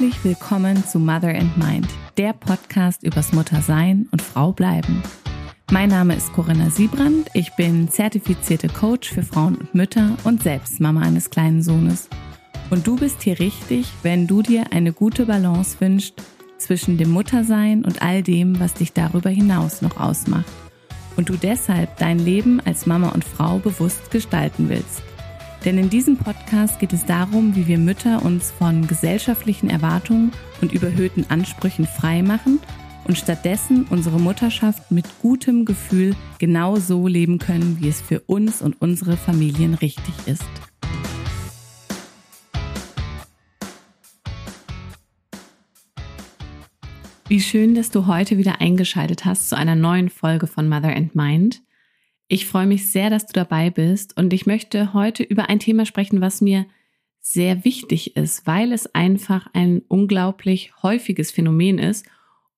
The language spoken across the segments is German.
Herzlich willkommen zu Mother and Mind, der Podcast übers Muttersein und Frau bleiben. Mein Name ist Corinna Siebrand, ich bin zertifizierte Coach für Frauen und Mütter und selbst Mama eines kleinen Sohnes. Und du bist hier richtig, wenn du dir eine gute Balance wünschst zwischen dem Muttersein und all dem, was dich darüber hinaus noch ausmacht. Und du deshalb dein Leben als Mama und Frau bewusst gestalten willst. Denn in diesem Podcast geht es darum, wie wir Mütter uns von gesellschaftlichen Erwartungen und überhöhten Ansprüchen frei machen und stattdessen unsere Mutterschaft mit gutem Gefühl genau so leben können, wie es für uns und unsere Familien richtig ist. Wie schön, dass du heute wieder eingeschaltet hast zu einer neuen Folge von Mother and Mind. Ich freue mich sehr, dass du dabei bist und ich möchte heute über ein Thema sprechen, was mir sehr wichtig ist, weil es einfach ein unglaublich häufiges Phänomen ist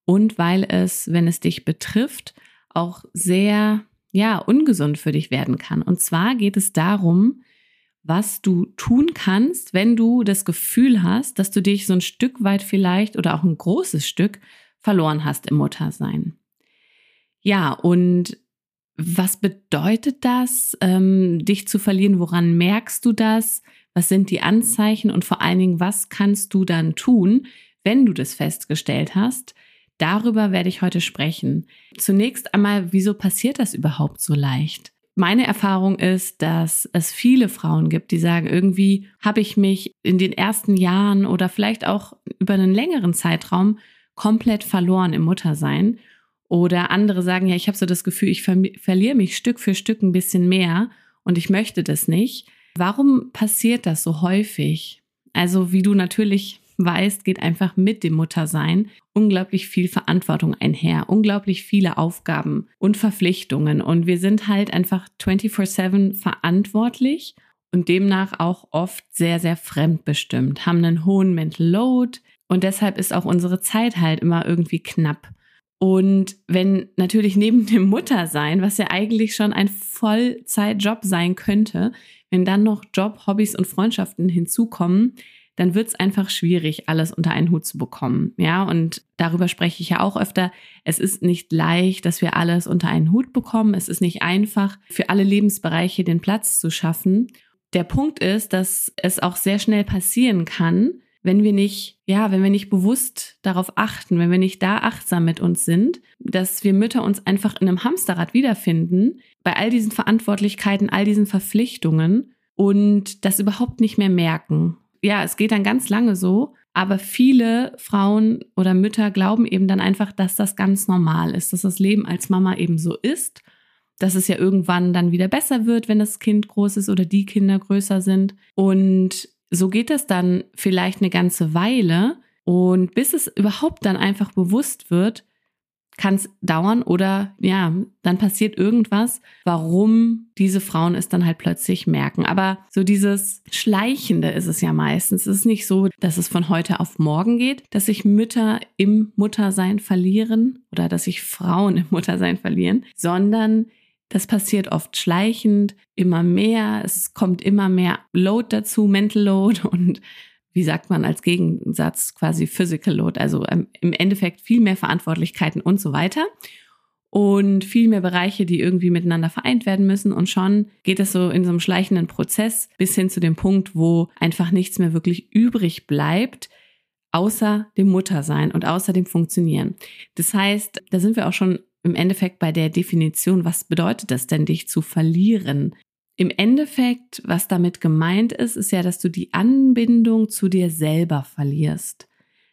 und weil es, wenn es dich betrifft, auch sehr, ja, ungesund für dich werden kann. Und zwar geht es darum, was du tun kannst, wenn du das Gefühl hast, dass du dich so ein Stück weit vielleicht oder auch ein großes Stück verloren hast im Muttersein. Ja, und was bedeutet das, ähm, dich zu verlieren? Woran merkst du das? Was sind die Anzeichen? Und vor allen Dingen, was kannst du dann tun, wenn du das festgestellt hast? Darüber werde ich heute sprechen. Zunächst einmal, wieso passiert das überhaupt so leicht? Meine Erfahrung ist, dass es viele Frauen gibt, die sagen, irgendwie habe ich mich in den ersten Jahren oder vielleicht auch über einen längeren Zeitraum komplett verloren im Muttersein oder andere sagen, ja, ich habe so das Gefühl, ich ver verliere mich Stück für Stück ein bisschen mehr und ich möchte das nicht. Warum passiert das so häufig? Also wie du natürlich weißt, geht einfach mit dem Muttersein unglaublich viel Verantwortung einher, unglaublich viele Aufgaben und Verpflichtungen. Und wir sind halt einfach 24/7 verantwortlich und demnach auch oft sehr, sehr fremdbestimmt, haben einen hohen Mental Load und deshalb ist auch unsere Zeit halt immer irgendwie knapp. Und wenn natürlich neben dem Muttersein, was ja eigentlich schon ein Vollzeitjob sein könnte, wenn dann noch Job, Hobbys und Freundschaften hinzukommen, dann wird es einfach schwierig, alles unter einen Hut zu bekommen. Ja, und darüber spreche ich ja auch öfter. Es ist nicht leicht, dass wir alles unter einen Hut bekommen. Es ist nicht einfach, für alle Lebensbereiche den Platz zu schaffen. Der Punkt ist, dass es auch sehr schnell passieren kann, wenn wir nicht, ja, wenn wir nicht bewusst darauf achten, wenn wir nicht da achtsam mit uns sind, dass wir Mütter uns einfach in einem Hamsterrad wiederfinden, bei all diesen Verantwortlichkeiten, all diesen Verpflichtungen und das überhaupt nicht mehr merken. Ja, es geht dann ganz lange so, aber viele Frauen oder Mütter glauben eben dann einfach, dass das ganz normal ist, dass das Leben als Mama eben so ist, dass es ja irgendwann dann wieder besser wird, wenn das Kind groß ist oder die Kinder größer sind. Und so geht das dann vielleicht eine ganze Weile und bis es überhaupt dann einfach bewusst wird, kann es dauern oder ja, dann passiert irgendwas, warum diese Frauen es dann halt plötzlich merken. Aber so dieses Schleichende ist es ja meistens. Es ist nicht so, dass es von heute auf morgen geht, dass sich Mütter im Muttersein verlieren oder dass sich Frauen im Muttersein verlieren, sondern das passiert oft schleichend, immer mehr. Es kommt immer mehr Load dazu, Mental Load und wie sagt man als Gegensatz quasi Physical Load, also ähm, im Endeffekt viel mehr Verantwortlichkeiten und so weiter und viel mehr Bereiche, die irgendwie miteinander vereint werden müssen. Und schon geht es so in so einem schleichenden Prozess bis hin zu dem Punkt, wo einfach nichts mehr wirklich übrig bleibt, außer dem Muttersein und außer dem Funktionieren. Das heißt, da sind wir auch schon im Endeffekt bei der Definition, was bedeutet das denn, dich zu verlieren? Im Endeffekt, was damit gemeint ist, ist ja, dass du die Anbindung zu dir selber verlierst,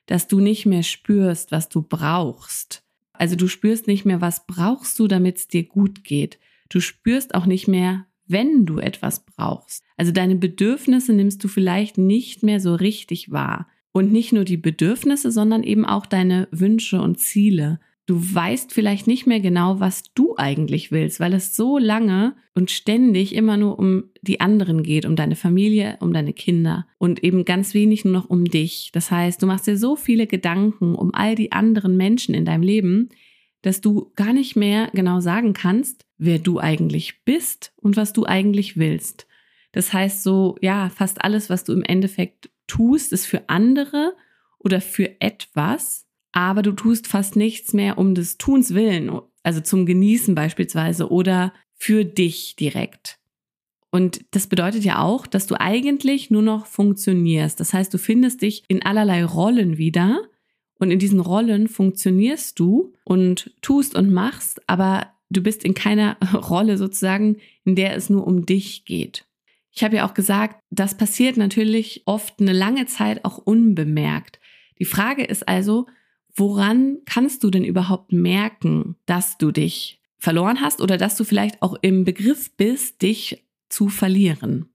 dass du nicht mehr spürst, was du brauchst. Also du spürst nicht mehr, was brauchst du, damit es dir gut geht. Du spürst auch nicht mehr, wenn du etwas brauchst. Also deine Bedürfnisse nimmst du vielleicht nicht mehr so richtig wahr. Und nicht nur die Bedürfnisse, sondern eben auch deine Wünsche und Ziele. Du weißt vielleicht nicht mehr genau, was du eigentlich willst, weil es so lange und ständig immer nur um die anderen geht, um deine Familie, um deine Kinder und eben ganz wenig nur noch um dich. Das heißt, du machst dir so viele Gedanken um all die anderen Menschen in deinem Leben, dass du gar nicht mehr genau sagen kannst, wer du eigentlich bist und was du eigentlich willst. Das heißt so, ja, fast alles, was du im Endeffekt tust, ist für andere oder für etwas, aber du tust fast nichts mehr um des Tuns willen, also zum Genießen beispielsweise oder für dich direkt. Und das bedeutet ja auch, dass du eigentlich nur noch funktionierst. Das heißt, du findest dich in allerlei Rollen wieder und in diesen Rollen funktionierst du und tust und machst, aber du bist in keiner Rolle sozusagen, in der es nur um dich geht. Ich habe ja auch gesagt, das passiert natürlich oft eine lange Zeit auch unbemerkt. Die Frage ist also, woran kannst du denn überhaupt merken, dass du dich verloren hast oder dass du vielleicht auch im Begriff bist, dich zu verlieren?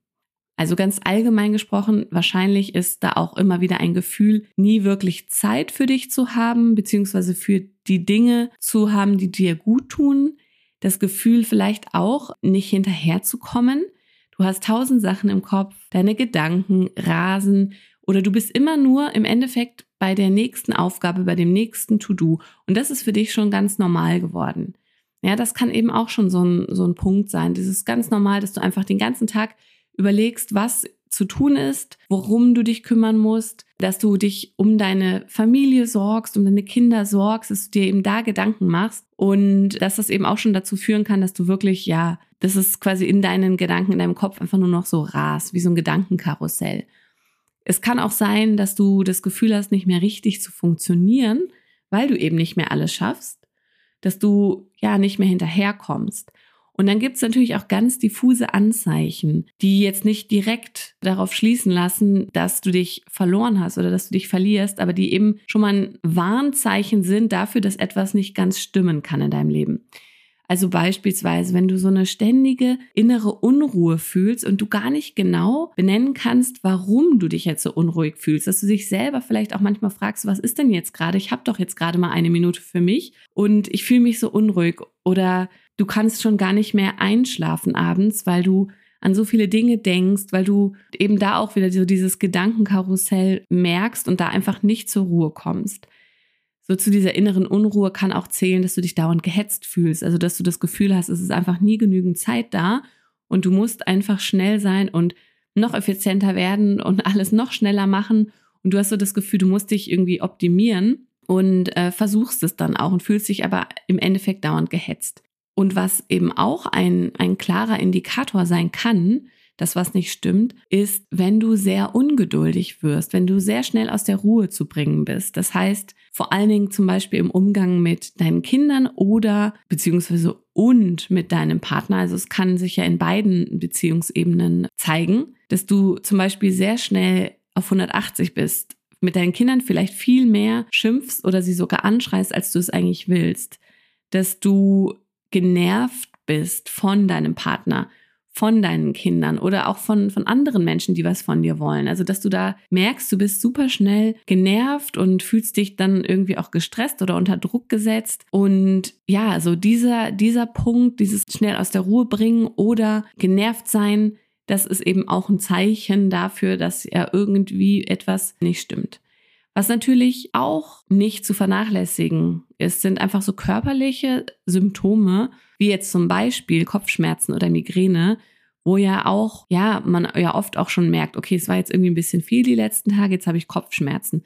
Also ganz allgemein gesprochen, wahrscheinlich ist da auch immer wieder ein Gefühl, nie wirklich Zeit für dich zu haben, beziehungsweise für die Dinge zu haben, die dir gut tun. Das Gefühl vielleicht auch, nicht hinterherzukommen. Du hast tausend Sachen im Kopf, deine Gedanken rasen oder du bist immer nur im Endeffekt bei der nächsten Aufgabe, bei dem nächsten To-Do. Und das ist für dich schon ganz normal geworden. Ja, das kann eben auch schon so ein, so ein Punkt sein. Das ist ganz normal, dass du einfach den ganzen Tag überlegst, was zu tun ist, worum du dich kümmern musst, dass du dich um deine Familie sorgst, um deine Kinder sorgst, dass du dir eben da Gedanken machst und dass das eben auch schon dazu führen kann, dass du wirklich, ja, das ist quasi in deinen Gedanken, in deinem Kopf einfach nur noch so ras, wie so ein Gedankenkarussell. Es kann auch sein, dass du das Gefühl hast, nicht mehr richtig zu funktionieren, weil du eben nicht mehr alles schaffst, dass du ja nicht mehr hinterherkommst. Und dann gibt es natürlich auch ganz diffuse Anzeichen, die jetzt nicht direkt darauf schließen lassen, dass du dich verloren hast oder dass du dich verlierst, aber die eben schon mal ein Warnzeichen sind dafür, dass etwas nicht ganz stimmen kann in deinem Leben. Also beispielsweise, wenn du so eine ständige innere Unruhe fühlst und du gar nicht genau benennen kannst, warum du dich jetzt so unruhig fühlst, dass du dich selber vielleicht auch manchmal fragst, was ist denn jetzt gerade? Ich habe doch jetzt gerade mal eine Minute für mich und ich fühle mich so unruhig oder du kannst schon gar nicht mehr einschlafen abends, weil du an so viele Dinge denkst, weil du eben da auch wieder so dieses Gedankenkarussell merkst und da einfach nicht zur Ruhe kommst so zu dieser inneren Unruhe kann auch zählen, dass du dich dauernd gehetzt fühlst. Also, dass du das Gefühl hast, es ist einfach nie genügend Zeit da und du musst einfach schnell sein und noch effizienter werden und alles noch schneller machen. Und du hast so das Gefühl, du musst dich irgendwie optimieren und äh, versuchst es dann auch und fühlst dich aber im Endeffekt dauernd gehetzt. Und was eben auch ein, ein klarer Indikator sein kann, das, was nicht stimmt, ist, wenn du sehr ungeduldig wirst, wenn du sehr schnell aus der Ruhe zu bringen bist. Das heißt, vor allen Dingen zum Beispiel im Umgang mit deinen Kindern oder beziehungsweise und mit deinem Partner. Also es kann sich ja in beiden Beziehungsebenen zeigen, dass du zum Beispiel sehr schnell auf 180 bist, mit deinen Kindern vielleicht viel mehr schimpfst oder sie sogar anschreist, als du es eigentlich willst, dass du genervt bist von deinem Partner von deinen Kindern oder auch von, von anderen Menschen, die was von dir wollen. Also, dass du da merkst, du bist super schnell genervt und fühlst dich dann irgendwie auch gestresst oder unter Druck gesetzt. Und ja, also dieser, dieser Punkt, dieses schnell aus der Ruhe bringen oder genervt sein, das ist eben auch ein Zeichen dafür, dass ja irgendwie etwas nicht stimmt. Was natürlich auch nicht zu vernachlässigen ist, sind einfach so körperliche Symptome, wie jetzt zum Beispiel Kopfschmerzen oder Migräne, wo ja auch, ja, man ja oft auch schon merkt, okay, es war jetzt irgendwie ein bisschen viel die letzten Tage, jetzt habe ich Kopfschmerzen.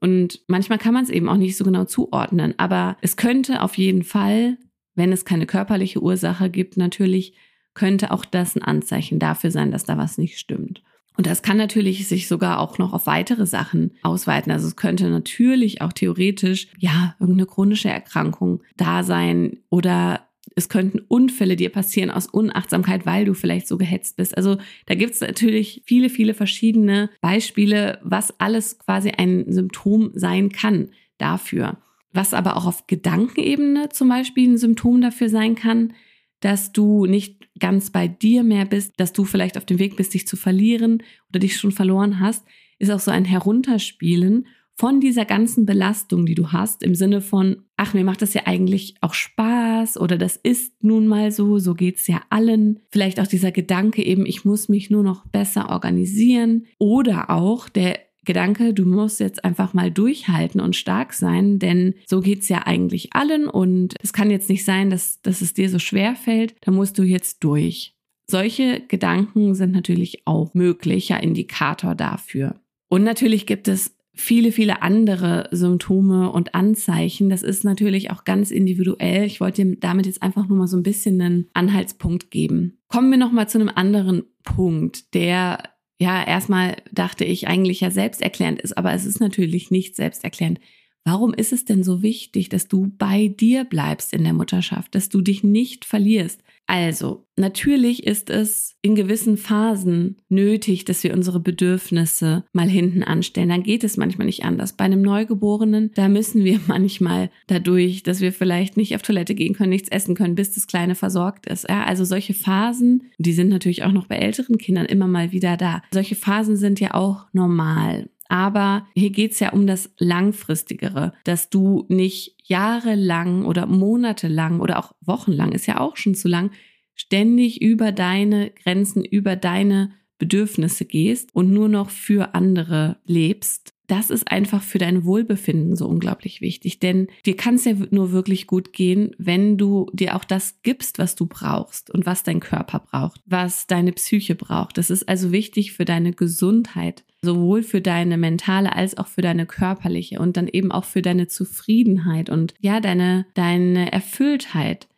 Und manchmal kann man es eben auch nicht so genau zuordnen, aber es könnte auf jeden Fall, wenn es keine körperliche Ursache gibt, natürlich könnte auch das ein Anzeichen dafür sein, dass da was nicht stimmt. Und das kann natürlich sich sogar auch noch auf weitere Sachen ausweiten. Also es könnte natürlich auch theoretisch, ja, irgendeine chronische Erkrankung da sein oder es könnten Unfälle dir passieren aus Unachtsamkeit, weil du vielleicht so gehetzt bist. Also da gibt es natürlich viele, viele verschiedene Beispiele, was alles quasi ein Symptom sein kann dafür. Was aber auch auf Gedankenebene zum Beispiel ein Symptom dafür sein kann, dass du nicht ganz bei dir mehr bist, dass du vielleicht auf dem Weg bist, dich zu verlieren oder dich schon verloren hast, ist auch so ein Herunterspielen von dieser ganzen Belastung, die du hast, im Sinne von, ach, mir macht das ja eigentlich auch Spaß oder das ist nun mal so, so geht's ja allen. Vielleicht auch dieser Gedanke eben, ich muss mich nur noch besser organisieren oder auch der Gedanke, du musst jetzt einfach mal durchhalten und stark sein, denn so geht's ja eigentlich allen und es kann jetzt nicht sein, dass, dass es dir so schwer fällt, da musst du jetzt durch. Solche Gedanken sind natürlich auch möglicher Indikator dafür. Und natürlich gibt es viele, viele andere Symptome und Anzeichen. Das ist natürlich auch ganz individuell. Ich wollte dir damit jetzt einfach nur mal so ein bisschen einen Anhaltspunkt geben. Kommen wir noch mal zu einem anderen Punkt, der ja erstmal dachte ich eigentlich ja selbsterklärend ist, aber es ist natürlich nicht selbsterklärend. Warum ist es denn so wichtig, dass du bei dir bleibst in der Mutterschaft, dass du dich nicht verlierst? Also, natürlich ist es in gewissen Phasen nötig, dass wir unsere Bedürfnisse mal hinten anstellen. Dann geht es manchmal nicht anders. Bei einem Neugeborenen, da müssen wir manchmal dadurch, dass wir vielleicht nicht auf Toilette gehen können, nichts essen können, bis das Kleine versorgt ist. Ja, also solche Phasen, die sind natürlich auch noch bei älteren Kindern immer mal wieder da. Solche Phasen sind ja auch normal. Aber hier geht's ja um das Langfristigere, dass du nicht jahrelang oder monatelang oder auch wochenlang, ist ja auch schon zu lang, ständig über deine Grenzen, über deine Bedürfnisse gehst und nur noch für andere lebst, das ist einfach für dein Wohlbefinden so unglaublich wichtig. Denn dir kann es ja nur wirklich gut gehen, wenn du dir auch das gibst, was du brauchst und was dein Körper braucht, was deine Psyche braucht. Das ist also wichtig für deine Gesundheit, sowohl für deine mentale als auch für deine körperliche und dann eben auch für deine Zufriedenheit und ja, deine, deine Erfülltheit.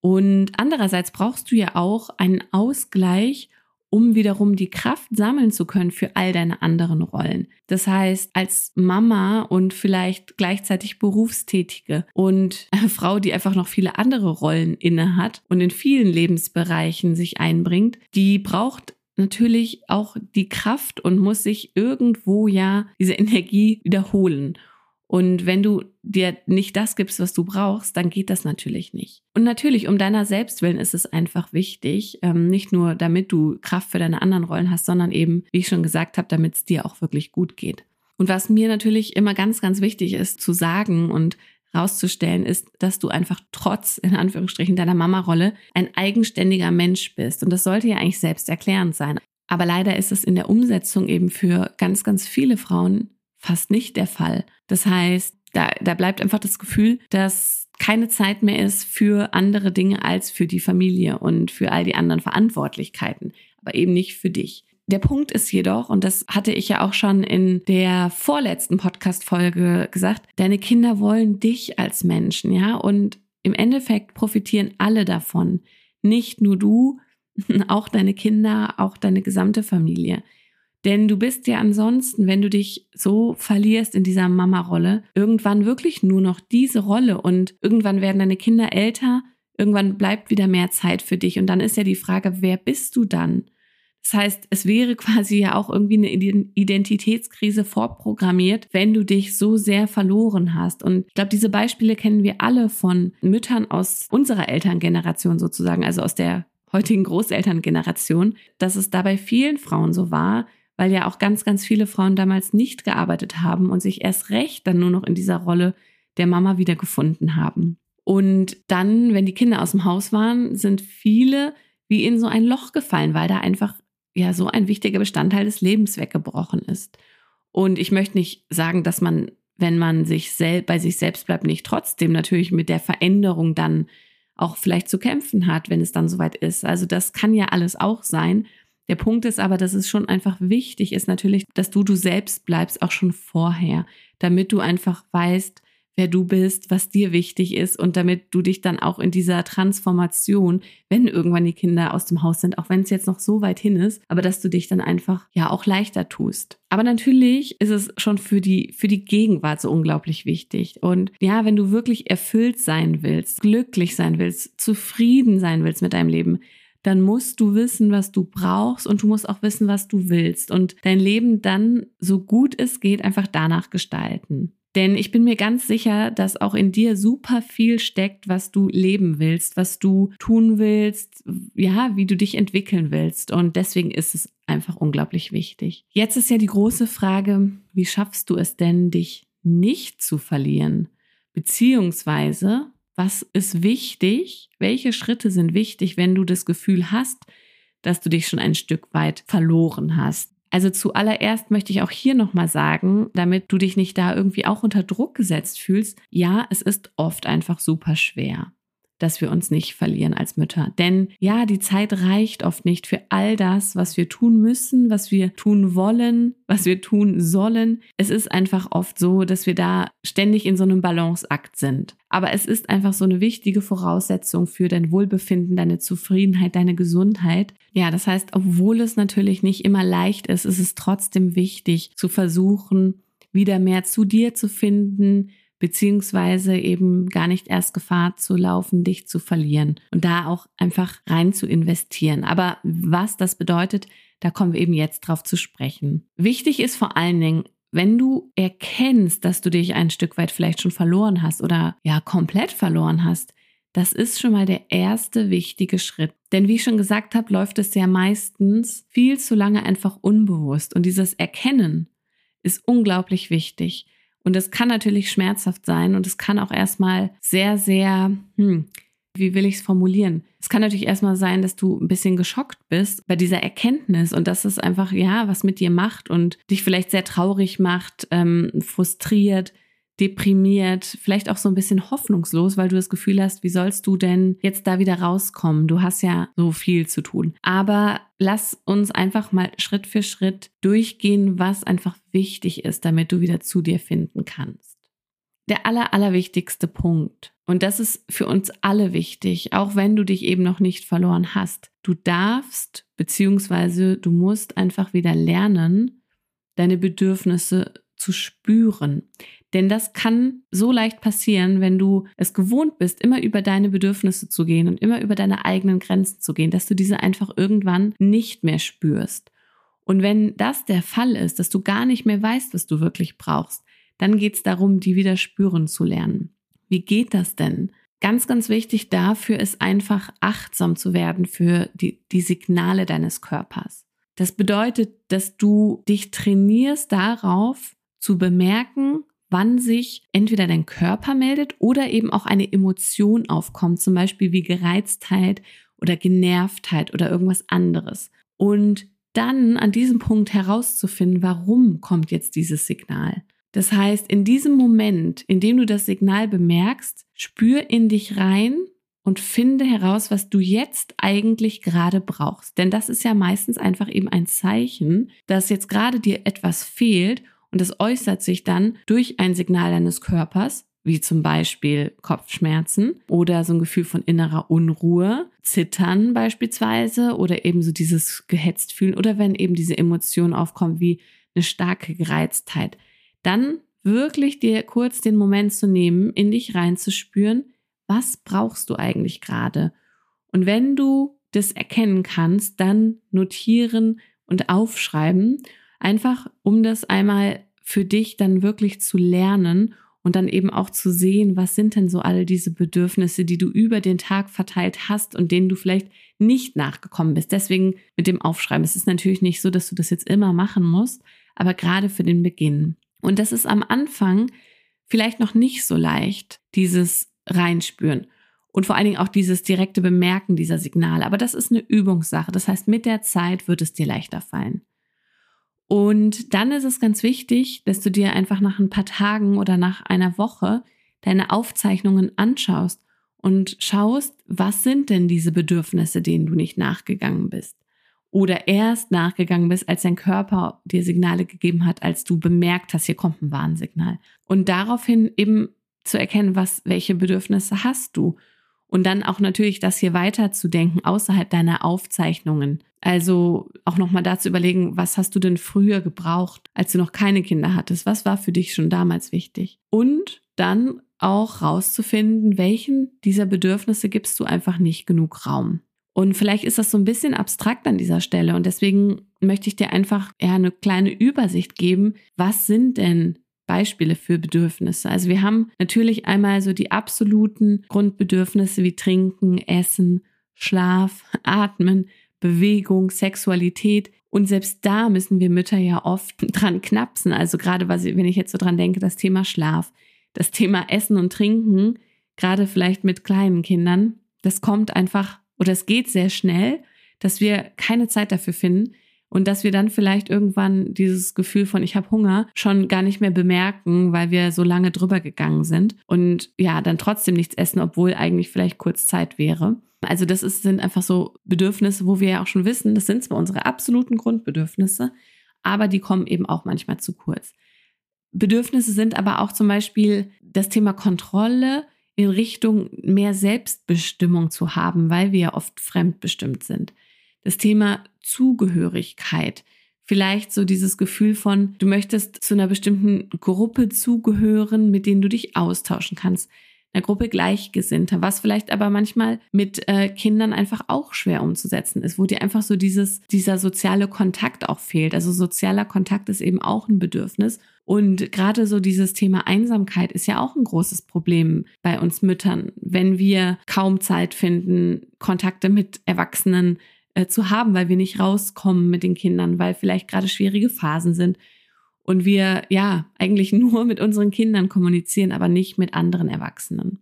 Und andererseits brauchst du ja auch einen Ausgleich um wiederum die Kraft sammeln zu können für all deine anderen Rollen. Das heißt, als Mama und vielleicht gleichzeitig Berufstätige und Frau, die einfach noch viele andere Rollen inne hat und in vielen Lebensbereichen sich einbringt, die braucht natürlich auch die Kraft und muss sich irgendwo ja diese Energie wiederholen. Und wenn du dir nicht das gibst, was du brauchst, dann geht das natürlich nicht. Und natürlich, um deiner Selbstwillen ist es einfach wichtig, ähm, nicht nur damit du Kraft für deine anderen Rollen hast, sondern eben, wie ich schon gesagt habe, damit es dir auch wirklich gut geht. Und was mir natürlich immer ganz, ganz wichtig ist zu sagen und rauszustellen, ist, dass du einfach trotz, in Anführungsstrichen, deiner Mama-Rolle ein eigenständiger Mensch bist. Und das sollte ja eigentlich selbsterklärend sein. Aber leider ist es in der Umsetzung eben für ganz, ganz viele Frauen fast nicht der Fall. Das heißt, da, da bleibt einfach das Gefühl, dass keine Zeit mehr ist für andere Dinge als für die Familie und für all die anderen Verantwortlichkeiten, aber eben nicht für dich. Der Punkt ist jedoch, und das hatte ich ja auch schon in der vorletzten Podcast-Folge gesagt, deine Kinder wollen dich als Menschen, ja, und im Endeffekt profitieren alle davon. Nicht nur du, auch deine Kinder, auch deine gesamte Familie. Denn du bist ja ansonsten, wenn du dich so verlierst in dieser Mama-Rolle, irgendwann wirklich nur noch diese Rolle und irgendwann werden deine Kinder älter, irgendwann bleibt wieder mehr Zeit für dich und dann ist ja die Frage, wer bist du dann? Das heißt, es wäre quasi ja auch irgendwie eine Identitätskrise vorprogrammiert, wenn du dich so sehr verloren hast. Und ich glaube, diese Beispiele kennen wir alle von Müttern aus unserer Elterngeneration sozusagen, also aus der heutigen Großelterngeneration, dass es dabei vielen Frauen so war, weil ja auch ganz, ganz viele Frauen damals nicht gearbeitet haben und sich erst recht dann nur noch in dieser Rolle der Mama wiedergefunden haben. Und dann, wenn die Kinder aus dem Haus waren, sind viele wie in so ein Loch gefallen, weil da einfach ja so ein wichtiger Bestandteil des Lebens weggebrochen ist. Und ich möchte nicht sagen, dass man, wenn man sich selbst bei sich selbst bleibt, nicht trotzdem natürlich mit der Veränderung dann auch vielleicht zu kämpfen hat, wenn es dann soweit ist. Also das kann ja alles auch sein. Der Punkt ist aber, dass es schon einfach wichtig ist natürlich, dass du du selbst bleibst, auch schon vorher, damit du einfach weißt, wer du bist, was dir wichtig ist und damit du dich dann auch in dieser Transformation, wenn irgendwann die Kinder aus dem Haus sind, auch wenn es jetzt noch so weit hin ist, aber dass du dich dann einfach ja auch leichter tust. Aber natürlich ist es schon für die für die Gegenwart so unglaublich wichtig und ja, wenn du wirklich erfüllt sein willst, glücklich sein willst, zufrieden sein willst mit deinem Leben, dann musst du wissen, was du brauchst und du musst auch wissen, was du willst und dein Leben dann so gut es geht einfach danach gestalten. Denn ich bin mir ganz sicher, dass auch in dir super viel steckt, was du leben willst, was du tun willst, ja, wie du dich entwickeln willst. Und deswegen ist es einfach unglaublich wichtig. Jetzt ist ja die große Frage, wie schaffst du es denn, dich nicht zu verlieren? Beziehungsweise, was ist wichtig, welche Schritte sind wichtig, wenn du das Gefühl hast, dass du dich schon ein Stück weit verloren hast. Also zuallererst möchte ich auch hier nochmal sagen, damit du dich nicht da irgendwie auch unter Druck gesetzt fühlst, ja, es ist oft einfach super schwer. Dass wir uns nicht verlieren als Mütter. Denn ja, die Zeit reicht oft nicht für all das, was wir tun müssen, was wir tun wollen, was wir tun sollen. Es ist einfach oft so, dass wir da ständig in so einem Balanceakt sind. Aber es ist einfach so eine wichtige Voraussetzung für dein Wohlbefinden, deine Zufriedenheit, deine Gesundheit. Ja, das heißt, obwohl es natürlich nicht immer leicht ist, ist es trotzdem wichtig zu versuchen, wieder mehr zu dir zu finden, beziehungsweise eben gar nicht erst Gefahr zu laufen, dich zu verlieren und da auch einfach rein zu investieren. Aber was das bedeutet, da kommen wir eben jetzt drauf zu sprechen. Wichtig ist vor allen Dingen, wenn du erkennst, dass du dich ein Stück weit vielleicht schon verloren hast oder ja komplett verloren hast, das ist schon mal der erste wichtige Schritt. Denn wie ich schon gesagt habe, läuft es ja meistens viel zu lange einfach unbewusst. Und dieses Erkennen ist unglaublich wichtig. Und es kann natürlich schmerzhaft sein und es kann auch erstmal sehr, sehr, hm, wie will ich es formulieren? Es kann natürlich erstmal sein, dass du ein bisschen geschockt bist bei dieser Erkenntnis und dass es einfach, ja, was mit dir macht und dich vielleicht sehr traurig macht, ähm, frustriert, deprimiert, vielleicht auch so ein bisschen hoffnungslos, weil du das Gefühl hast, wie sollst du denn jetzt da wieder rauskommen? Du hast ja so viel zu tun. Aber lass uns einfach mal Schritt für Schritt durchgehen, was einfach wichtig ist, damit du wieder zu dir finden kannst. Der aller, allerwichtigste Punkt, und das ist für uns alle wichtig, auch wenn du dich eben noch nicht verloren hast, du darfst beziehungsweise du musst einfach wieder lernen, deine Bedürfnisse zu spüren. Denn das kann so leicht passieren, wenn du es gewohnt bist, immer über deine Bedürfnisse zu gehen und immer über deine eigenen Grenzen zu gehen, dass du diese einfach irgendwann nicht mehr spürst. Und wenn das der Fall ist, dass du gar nicht mehr weißt, was du wirklich brauchst, dann geht es darum, die wieder spüren zu lernen. Wie geht das denn? Ganz, ganz wichtig dafür ist einfach achtsam zu werden für die, die Signale deines Körpers. Das bedeutet, dass du dich trainierst darauf zu bemerken, wann sich entweder dein Körper meldet oder eben auch eine Emotion aufkommt, zum Beispiel wie Gereiztheit oder Genervtheit oder irgendwas anderes. Und dann an diesem Punkt herauszufinden, warum kommt jetzt dieses Signal. Das heißt, in diesem Moment, in dem du das Signal bemerkst, spür in dich rein und finde heraus, was du jetzt eigentlich gerade brauchst. Denn das ist ja meistens einfach eben ein Zeichen, dass jetzt gerade dir etwas fehlt und es äußert sich dann durch ein Signal deines Körpers, wie zum Beispiel Kopfschmerzen oder so ein Gefühl von innerer Unruhe, Zittern beispielsweise oder eben so dieses gehetzt fühlen oder wenn eben diese Emotion aufkommt wie eine starke Gereiztheit. Dann wirklich dir kurz den Moment zu nehmen, in dich reinzuspüren, was brauchst du eigentlich gerade? Und wenn du das erkennen kannst, dann notieren und aufschreiben Einfach um das einmal für dich dann wirklich zu lernen und dann eben auch zu sehen, was sind denn so alle diese Bedürfnisse, die du über den Tag verteilt hast und denen du vielleicht nicht nachgekommen bist. Deswegen mit dem Aufschreiben. Es ist natürlich nicht so, dass du das jetzt immer machen musst, aber gerade für den Beginn. Und das ist am Anfang vielleicht noch nicht so leicht, dieses Reinspüren. Und vor allen Dingen auch dieses direkte Bemerken dieser Signale. Aber das ist eine Übungssache. Das heißt, mit der Zeit wird es dir leichter fallen. Und dann ist es ganz wichtig, dass du dir einfach nach ein paar Tagen oder nach einer Woche deine Aufzeichnungen anschaust und schaust, was sind denn diese Bedürfnisse, denen du nicht nachgegangen bist. Oder erst nachgegangen bist, als dein Körper dir Signale gegeben hat, als du bemerkt hast, hier kommt ein Warnsignal. Und daraufhin eben zu erkennen, was, welche Bedürfnisse hast du. Und dann auch natürlich das hier weiterzudenken außerhalb deiner Aufzeichnungen. Also auch nochmal dazu überlegen, was hast du denn früher gebraucht, als du noch keine Kinder hattest? Was war für dich schon damals wichtig? Und dann auch rauszufinden, welchen dieser Bedürfnisse gibst du einfach nicht genug Raum. Und vielleicht ist das so ein bisschen abstrakt an dieser Stelle und deswegen möchte ich dir einfach eher eine kleine Übersicht geben. Was sind denn Beispiele für Bedürfnisse? Also wir haben natürlich einmal so die absoluten Grundbedürfnisse wie Trinken, Essen, Schlaf, Atmen, Bewegung, Sexualität. Und selbst da müssen wir Mütter ja oft dran knapsen. Also gerade, wenn ich jetzt so dran denke, das Thema Schlaf, das Thema Essen und Trinken, gerade vielleicht mit kleinen Kindern, das kommt einfach oder es geht sehr schnell, dass wir keine Zeit dafür finden. Und dass wir dann vielleicht irgendwann dieses Gefühl von ich habe Hunger schon gar nicht mehr bemerken, weil wir so lange drüber gegangen sind und ja, dann trotzdem nichts essen, obwohl eigentlich vielleicht kurz Zeit wäre. Also das ist, sind einfach so Bedürfnisse, wo wir ja auch schon wissen, das sind zwar unsere absoluten Grundbedürfnisse, aber die kommen eben auch manchmal zu kurz. Bedürfnisse sind aber auch zum Beispiel das Thema Kontrolle in Richtung mehr Selbstbestimmung zu haben, weil wir ja oft fremdbestimmt sind das Thema Zugehörigkeit. Vielleicht so dieses Gefühl von, du möchtest zu einer bestimmten Gruppe zugehören, mit denen du dich austauschen kannst. Einer Gruppe Gleichgesinnter, was vielleicht aber manchmal mit äh, Kindern einfach auch schwer umzusetzen ist, wo dir einfach so dieses, dieser soziale Kontakt auch fehlt. Also sozialer Kontakt ist eben auch ein Bedürfnis. Und gerade so dieses Thema Einsamkeit ist ja auch ein großes Problem bei uns Müttern, wenn wir kaum Zeit finden, Kontakte mit Erwachsenen äh, zu haben, weil wir nicht rauskommen mit den Kindern, weil vielleicht gerade schwierige Phasen sind und wir ja eigentlich nur mit unseren Kindern kommunizieren, aber nicht mit anderen Erwachsenen.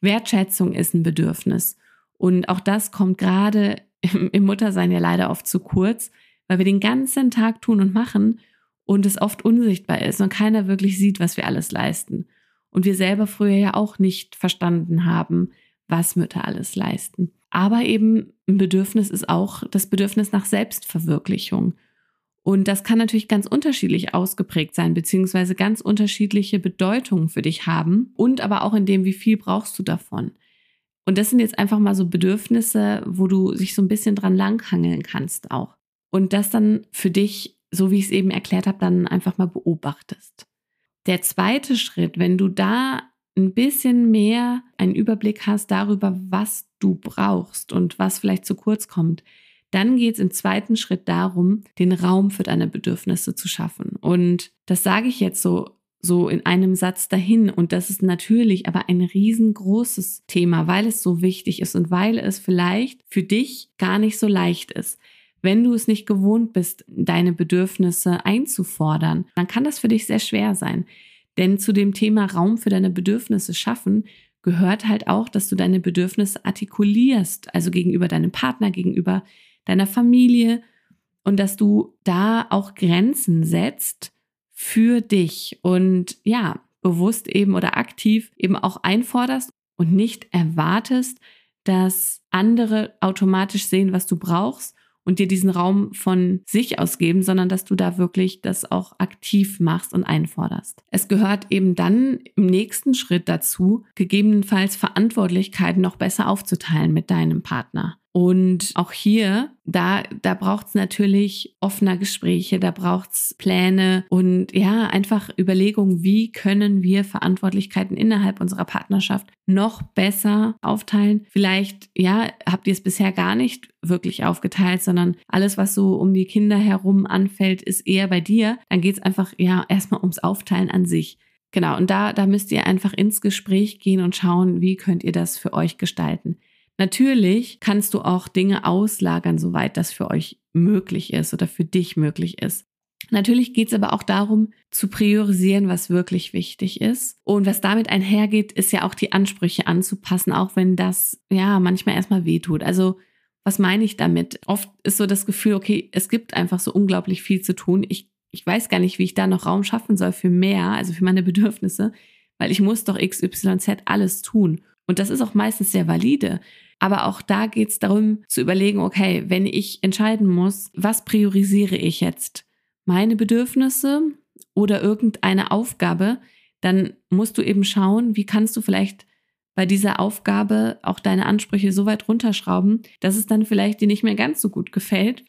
Wertschätzung ist ein Bedürfnis und auch das kommt gerade im, im Muttersein ja leider oft zu kurz, weil wir den ganzen Tag tun und machen und es oft unsichtbar ist und keiner wirklich sieht, was wir alles leisten. Und wir selber früher ja auch nicht verstanden haben, was Mütter alles leisten. Aber eben ein Bedürfnis ist auch das Bedürfnis nach Selbstverwirklichung. Und das kann natürlich ganz unterschiedlich ausgeprägt sein, beziehungsweise ganz unterschiedliche Bedeutungen für dich haben und aber auch in dem, wie viel brauchst du davon. Und das sind jetzt einfach mal so Bedürfnisse, wo du sich so ein bisschen dran langhangeln kannst auch. Und das dann für dich, so wie ich es eben erklärt habe, dann einfach mal beobachtest. Der zweite Schritt, wenn du da ein bisschen mehr einen Überblick hast darüber, was du brauchst und was vielleicht zu kurz kommt, dann geht es im zweiten Schritt darum, den Raum für deine Bedürfnisse zu schaffen. Und das sage ich jetzt so so in einem Satz dahin. Und das ist natürlich aber ein riesengroßes Thema, weil es so wichtig ist und weil es vielleicht für dich gar nicht so leicht ist. Wenn du es nicht gewohnt bist, deine Bedürfnisse einzufordern, dann kann das für dich sehr schwer sein. Denn zu dem Thema Raum für deine Bedürfnisse schaffen gehört halt auch, dass du deine Bedürfnisse artikulierst, also gegenüber deinem Partner, gegenüber deiner Familie und dass du da auch Grenzen setzt für dich und ja, bewusst eben oder aktiv eben auch einforderst und nicht erwartest, dass andere automatisch sehen, was du brauchst und dir diesen Raum von sich aus geben, sondern dass du da wirklich das auch aktiv machst und einforderst. Es gehört eben dann im nächsten Schritt dazu, gegebenenfalls Verantwortlichkeiten noch besser aufzuteilen mit deinem Partner. Und auch hier, da, da braucht es natürlich offener Gespräche, da braucht es Pläne und ja, einfach Überlegungen, wie können wir Verantwortlichkeiten innerhalb unserer Partnerschaft noch besser aufteilen. Vielleicht, ja, habt ihr es bisher gar nicht wirklich aufgeteilt, sondern alles, was so um die Kinder herum anfällt, ist eher bei dir. Dann geht es einfach, ja, erstmal ums Aufteilen an sich. Genau, und da, da müsst ihr einfach ins Gespräch gehen und schauen, wie könnt ihr das für euch gestalten. Natürlich kannst du auch Dinge auslagern, soweit das für euch möglich ist oder für dich möglich ist. Natürlich geht es aber auch darum, zu priorisieren, was wirklich wichtig ist. Und was damit einhergeht, ist ja auch die Ansprüche anzupassen, auch wenn das ja manchmal erstmal wehtut. Also was meine ich damit? Oft ist so das Gefühl, okay, es gibt einfach so unglaublich viel zu tun. Ich, ich weiß gar nicht, wie ich da noch Raum schaffen soll für mehr, also für meine Bedürfnisse, weil ich muss doch XYZ alles tun. Und das ist auch meistens sehr valide. Aber auch da geht es darum zu überlegen, okay, wenn ich entscheiden muss, was priorisiere ich jetzt? Meine Bedürfnisse oder irgendeine Aufgabe, dann musst du eben schauen, wie kannst du vielleicht bei dieser Aufgabe auch deine Ansprüche so weit runterschrauben, dass es dann vielleicht dir nicht mehr ganz so gut gefällt,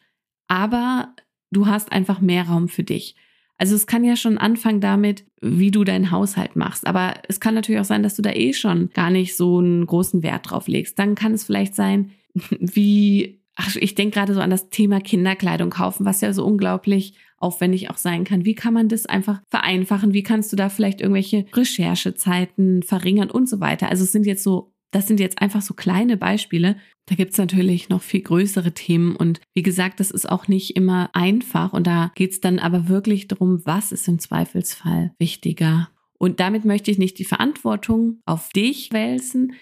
aber du hast einfach mehr Raum für dich. Also es kann ja schon anfangen damit, wie du deinen Haushalt machst. Aber es kann natürlich auch sein, dass du da eh schon gar nicht so einen großen Wert drauf legst. Dann kann es vielleicht sein, wie, ach, ich denke gerade so an das Thema Kinderkleidung kaufen, was ja so unglaublich aufwendig auch sein kann. Wie kann man das einfach vereinfachen? Wie kannst du da vielleicht irgendwelche Recherchezeiten verringern und so weiter? Also es sind jetzt so das sind jetzt einfach so kleine Beispiele. Da gibt's natürlich noch viel größere Themen und wie gesagt, das ist auch nicht immer einfach und da geht's dann aber wirklich darum, was ist im Zweifelsfall wichtiger. Und damit möchte ich nicht die Verantwortung auf dich wälzen,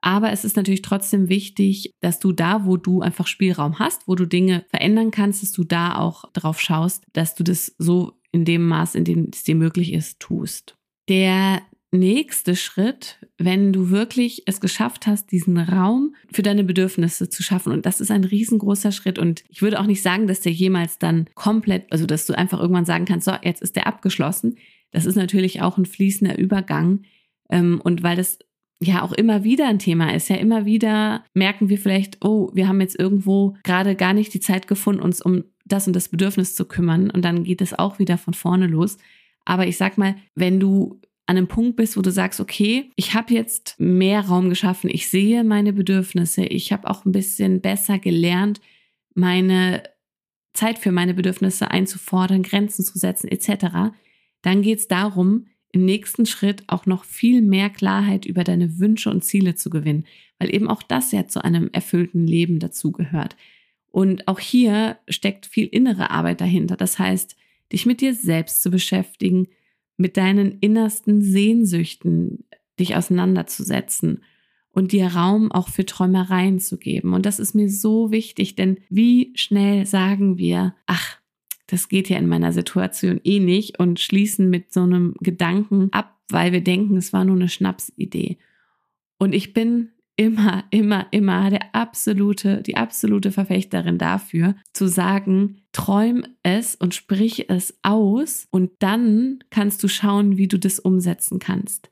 Aber es ist natürlich trotzdem wichtig, dass du da, wo du einfach Spielraum hast, wo du Dinge verändern kannst, dass du da auch drauf schaust, dass du das so in dem Maß, in dem es dir möglich ist, tust. Der nächste Schritt, wenn du wirklich es geschafft hast, diesen Raum für deine Bedürfnisse zu schaffen. Und das ist ein riesengroßer Schritt. Und ich würde auch nicht sagen, dass der jemals dann komplett, also dass du einfach irgendwann sagen kannst, so, jetzt ist der abgeschlossen. Das ist natürlich auch ein fließender Übergang. Ähm, und weil das ja auch immer wieder ein Thema ist, ja immer wieder merken wir vielleicht, oh, wir haben jetzt irgendwo gerade gar nicht die Zeit gefunden, uns um das und das Bedürfnis zu kümmern. Und dann geht es auch wieder von vorne los. Aber ich sag mal, wenn du an einem Punkt bist, wo du sagst, okay, ich habe jetzt mehr Raum geschaffen, ich sehe meine Bedürfnisse, ich habe auch ein bisschen besser gelernt, meine Zeit für meine Bedürfnisse einzufordern, Grenzen zu setzen etc., dann geht es darum, im nächsten Schritt auch noch viel mehr Klarheit über deine Wünsche und Ziele zu gewinnen, weil eben auch das ja zu einem erfüllten Leben dazugehört. Und auch hier steckt viel innere Arbeit dahinter. Das heißt, dich mit dir selbst zu beschäftigen, mit deinen innersten Sehnsüchten dich auseinanderzusetzen und dir Raum auch für Träumereien zu geben. Und das ist mir so wichtig, denn wie schnell sagen wir, ach, das geht ja in meiner Situation eh nicht und schließen mit so einem Gedanken ab, weil wir denken, es war nur eine Schnapsidee. Und ich bin immer, immer, immer der absolute, die absolute Verfechterin dafür, zu sagen, träum es und sprich es aus und dann kannst du schauen, wie du das umsetzen kannst.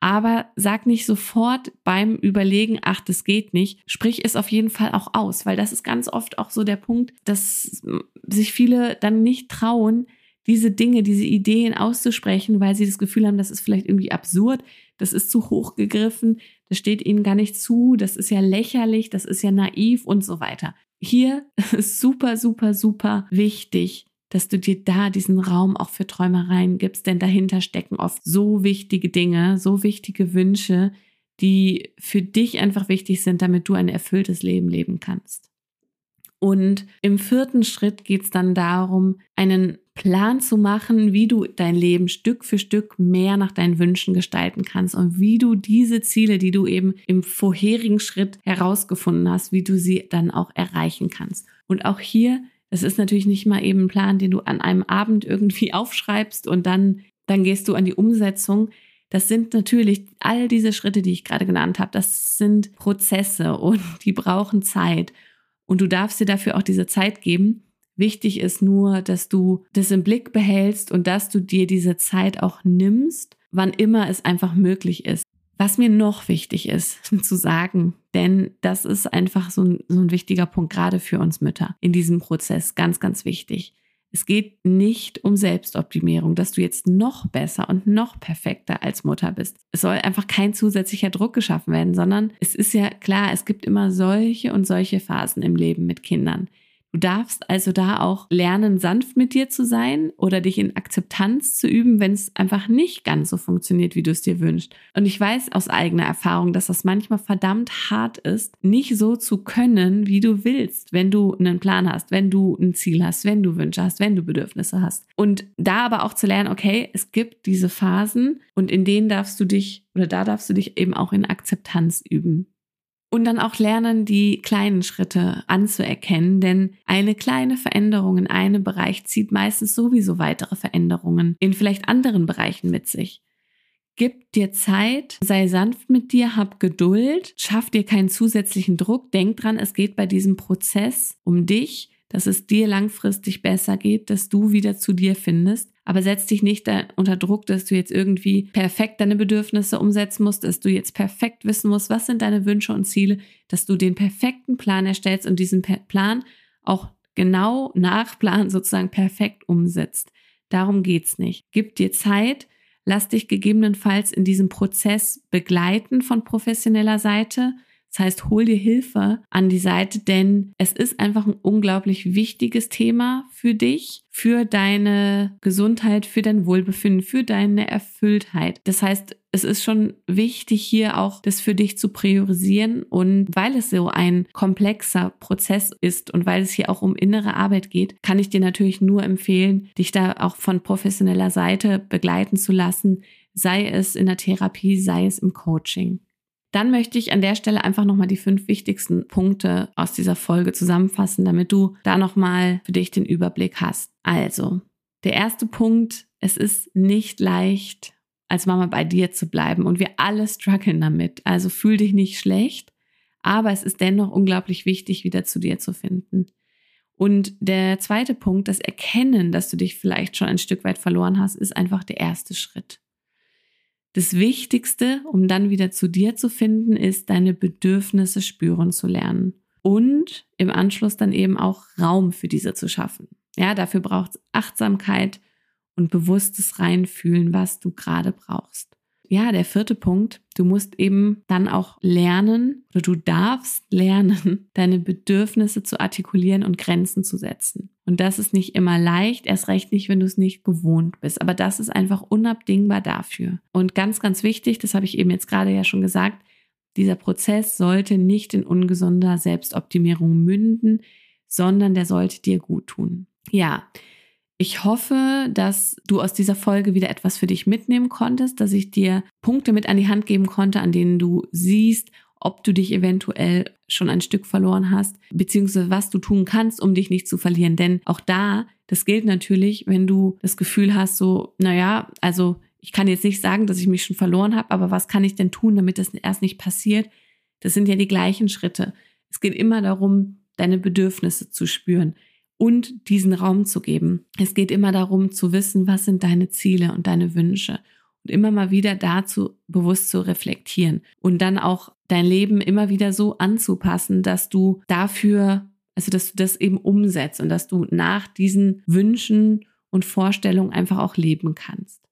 Aber sag nicht sofort beim Überlegen, ach, das geht nicht. Sprich es auf jeden Fall auch aus, weil das ist ganz oft auch so der Punkt, dass sich viele dann nicht trauen, diese Dinge, diese Ideen auszusprechen, weil sie das Gefühl haben, das ist vielleicht irgendwie absurd, das ist zu hoch gegriffen, das steht ihnen gar nicht zu, das ist ja lächerlich, das ist ja naiv und so weiter. Hier ist super, super, super wichtig, dass du dir da diesen Raum auch für Träumereien gibst, denn dahinter stecken oft so wichtige Dinge, so wichtige Wünsche, die für dich einfach wichtig sind, damit du ein erfülltes Leben leben kannst. Und im vierten Schritt geht es dann darum, einen Plan zu machen, wie du dein Leben Stück für Stück mehr nach deinen Wünschen gestalten kannst und wie du diese Ziele, die du eben im vorherigen Schritt herausgefunden hast, wie du sie dann auch erreichen kannst. Und auch hier, es ist natürlich nicht mal eben ein Plan, den du an einem Abend irgendwie aufschreibst und dann, dann gehst du an die Umsetzung. Das sind natürlich all diese Schritte, die ich gerade genannt habe, das sind Prozesse und die brauchen Zeit. Und du darfst dir dafür auch diese Zeit geben. Wichtig ist nur, dass du das im Blick behältst und dass du dir diese Zeit auch nimmst, wann immer es einfach möglich ist. Was mir noch wichtig ist zu sagen, denn das ist einfach so ein, so ein wichtiger Punkt gerade für uns Mütter in diesem Prozess, ganz, ganz wichtig. Es geht nicht um Selbstoptimierung, dass du jetzt noch besser und noch perfekter als Mutter bist. Es soll einfach kein zusätzlicher Druck geschaffen werden, sondern es ist ja klar, es gibt immer solche und solche Phasen im Leben mit Kindern. Du darfst also da auch lernen, sanft mit dir zu sein oder dich in Akzeptanz zu üben, wenn es einfach nicht ganz so funktioniert, wie du es dir wünschst. Und ich weiß aus eigener Erfahrung, dass das manchmal verdammt hart ist, nicht so zu können, wie du willst, wenn du einen Plan hast, wenn du ein Ziel hast, wenn du Wünsche hast, wenn du Bedürfnisse hast. Und da aber auch zu lernen, okay, es gibt diese Phasen und in denen darfst du dich oder da darfst du dich eben auch in Akzeptanz üben. Und dann auch lernen, die kleinen Schritte anzuerkennen, denn eine kleine Veränderung in einem Bereich zieht meistens sowieso weitere Veränderungen in vielleicht anderen Bereichen mit sich. Gib dir Zeit, sei sanft mit dir, hab Geduld, schaff dir keinen zusätzlichen Druck. Denk dran, es geht bei diesem Prozess um dich, dass es dir langfristig besser geht, dass du wieder zu dir findest aber setz dich nicht unter Druck, dass du jetzt irgendwie perfekt deine Bedürfnisse umsetzen musst, dass du jetzt perfekt wissen musst, was sind deine Wünsche und Ziele, dass du den perfekten Plan erstellst und diesen Plan auch genau nach Plan sozusagen perfekt umsetzt. Darum geht's nicht. Gib dir Zeit, lass dich gegebenenfalls in diesem Prozess begleiten von professioneller Seite das heißt, hol dir Hilfe an die Seite, denn es ist einfach ein unglaublich wichtiges Thema für dich, für deine Gesundheit, für dein Wohlbefinden, für deine Erfülltheit. Das heißt, es ist schon wichtig, hier auch das für dich zu priorisieren. Und weil es so ein komplexer Prozess ist und weil es hier auch um innere Arbeit geht, kann ich dir natürlich nur empfehlen, dich da auch von professioneller Seite begleiten zu lassen, sei es in der Therapie, sei es im Coaching. Dann möchte ich an der Stelle einfach nochmal die fünf wichtigsten Punkte aus dieser Folge zusammenfassen, damit du da nochmal für dich den Überblick hast. Also, der erste Punkt, es ist nicht leicht, als Mama bei dir zu bleiben und wir alle strugglen damit. Also fühl dich nicht schlecht, aber es ist dennoch unglaublich wichtig, wieder zu dir zu finden. Und der zweite Punkt, das Erkennen, dass du dich vielleicht schon ein Stück weit verloren hast, ist einfach der erste Schritt. Das Wichtigste, um dann wieder zu dir zu finden, ist, deine Bedürfnisse spüren zu lernen und im Anschluss dann eben auch Raum für diese zu schaffen. Ja, dafür braucht es Achtsamkeit und bewusstes Reinfühlen, was du gerade brauchst ja, der vierte Punkt, du musst eben dann auch lernen oder du darfst lernen, deine Bedürfnisse zu artikulieren und Grenzen zu setzen. Und das ist nicht immer leicht, erst recht nicht, wenn du es nicht gewohnt bist. Aber das ist einfach unabdingbar dafür. Und ganz, ganz wichtig, das habe ich eben jetzt gerade ja schon gesagt, dieser Prozess sollte nicht in ungesunder Selbstoptimierung münden, sondern der sollte dir gut tun. Ja, ich hoffe, dass du aus dieser Folge wieder etwas für dich mitnehmen konntest, dass ich dir Punkte mit an die Hand geben konnte, an denen du siehst, ob du dich eventuell schon ein Stück verloren hast, beziehungsweise was du tun kannst, um dich nicht zu verlieren. Denn auch da, das gilt natürlich, wenn du das Gefühl hast, so, naja, also ich kann jetzt nicht sagen, dass ich mich schon verloren habe, aber was kann ich denn tun, damit das erst nicht passiert? Das sind ja die gleichen Schritte. Es geht immer darum, deine Bedürfnisse zu spüren und diesen Raum zu geben. Es geht immer darum zu wissen, was sind deine Ziele und deine Wünsche und immer mal wieder dazu bewusst zu reflektieren und dann auch dein Leben immer wieder so anzupassen, dass du dafür, also dass du das eben umsetzt und dass du nach diesen Wünschen und Vorstellungen einfach auch leben kannst.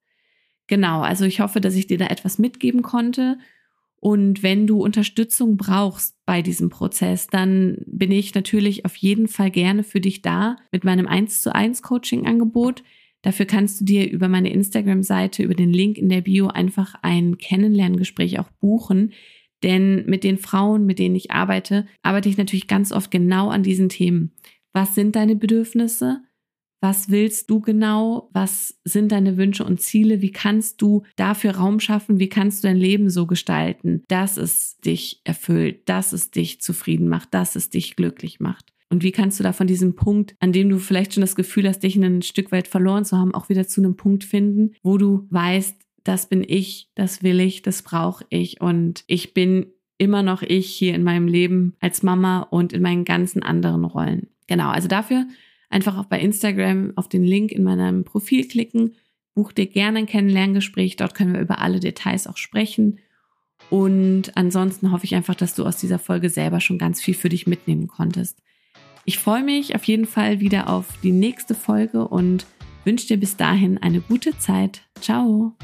Genau, also ich hoffe, dass ich dir da etwas mitgeben konnte und wenn du Unterstützung brauchst bei diesem Prozess, dann bin ich natürlich auf jeden Fall gerne für dich da mit meinem 1 zu 1 Coaching Angebot. Dafür kannst du dir über meine Instagram-Seite, über den Link in der Bio einfach ein Kennenlerngespräch auch buchen. Denn mit den Frauen, mit denen ich arbeite, arbeite ich natürlich ganz oft genau an diesen Themen. Was sind deine Bedürfnisse? Was willst du genau? Was sind deine Wünsche und Ziele? Wie kannst du dafür Raum schaffen? Wie kannst du dein Leben so gestalten, dass es dich erfüllt, dass es dich zufrieden macht, dass es dich glücklich macht? Und wie kannst du da von diesem Punkt, an dem du vielleicht schon das Gefühl hast, dich ein Stück weit verloren zu haben, auch wieder zu einem Punkt finden, wo du weißt, das bin ich, das will ich, das brauche ich und ich bin immer noch ich hier in meinem Leben als Mama und in meinen ganzen anderen Rollen. Genau, also dafür einfach auch bei Instagram auf den Link in meinem Profil klicken. Buch dir gerne ein Kennenlerngespräch. Dort können wir über alle Details auch sprechen. Und ansonsten hoffe ich einfach, dass du aus dieser Folge selber schon ganz viel für dich mitnehmen konntest. Ich freue mich auf jeden Fall wieder auf die nächste Folge und wünsche dir bis dahin eine gute Zeit. Ciao!